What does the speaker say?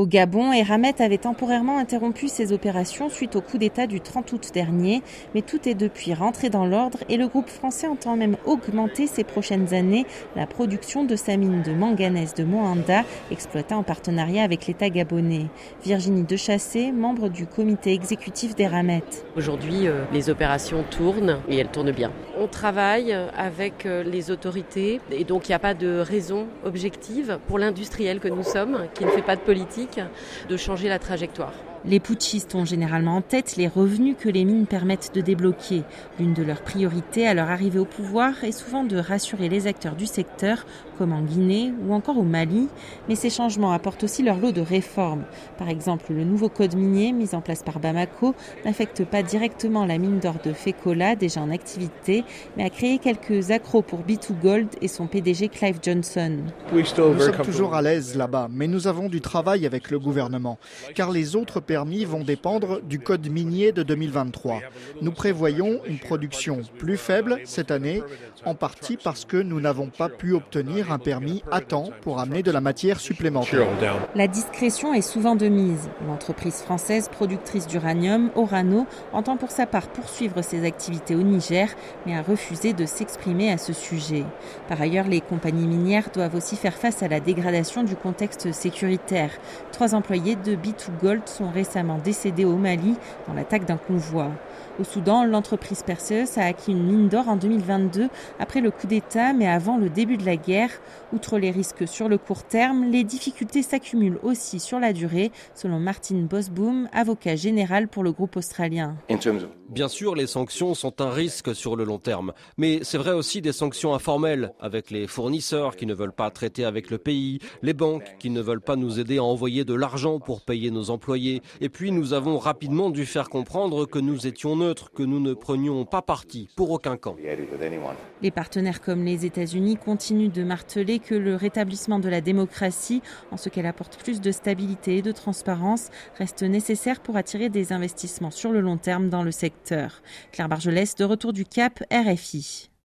Au Gabon, Eramet avait temporairement interrompu ses opérations suite au coup d'État du 30 août dernier, mais tout est depuis rentré dans l'ordre et le groupe français entend même augmenter ces prochaines années la production de sa mine de manganèse de Moanda, exploitée en partenariat avec l'État gabonais. Virginie Dechassé, membre du comité exécutif d'Eramet. Aujourd'hui, euh, les opérations tournent et elles tournent bien. On travaille avec euh, les autorités et donc il n'y a pas de raison objective pour l'industriel que nous sommes, qui ne fait pas de politique de changer la trajectoire. Les putschistes ont généralement en tête les revenus que les mines permettent de débloquer. L'une de leurs priorités à leur arrivée au pouvoir est souvent de rassurer les acteurs du secteur, comme en Guinée ou encore au Mali, mais ces changements apportent aussi leur lot de réformes. Par exemple, le nouveau code minier mis en place par Bamako n'affecte pas directement la mine d'or de Fekola, déjà en activité, mais a créé quelques accros pour B2Gold et son PDG Clive Johnson. Nous sommes toujours à l'aise là-bas, mais nous avons du travail avec le gouvernement, car les autres permis vont dépendre du code minier de 2023. Nous prévoyons une production plus faible cette année, en partie parce que nous n'avons pas pu obtenir un permis à temps pour amener de la matière supplémentaire. La discrétion est souvent de mise. L'entreprise française productrice d'uranium, Orano, entend pour sa part poursuivre ses activités au Niger, mais a refusé de s'exprimer à ce sujet. Par ailleurs, les compagnies minières doivent aussi faire face à la dégradation du contexte sécuritaire. Trois employés de B2Gold sont récemment décédé au Mali dans l'attaque d'un convoi. Au Soudan, l'entreprise Perseus a acquis une mine d'or en 2022 après le coup d'État, mais avant le début de la guerre. Outre les risques sur le court terme, les difficultés s'accumulent aussi sur la durée, selon Martin Bosboom, avocat général pour le groupe australien. Bien sûr, les sanctions sont un risque sur le long terme, mais c'est vrai aussi des sanctions informelles avec les fournisseurs qui ne veulent pas traiter avec le pays, les banques qui ne veulent pas nous aider à envoyer de l'argent pour payer nos employés, et puis nous avons rapidement dû faire comprendre que nous étions neutres, que nous ne prenions pas parti pour aucun camp. Les partenaires comme les États-Unis continuent de marteler que le rétablissement de la démocratie, en ce qu'elle apporte plus de stabilité et de transparence, reste nécessaire pour attirer des investissements sur le long terme dans le secteur. Claire Bargelès, de retour du Cap, RFI.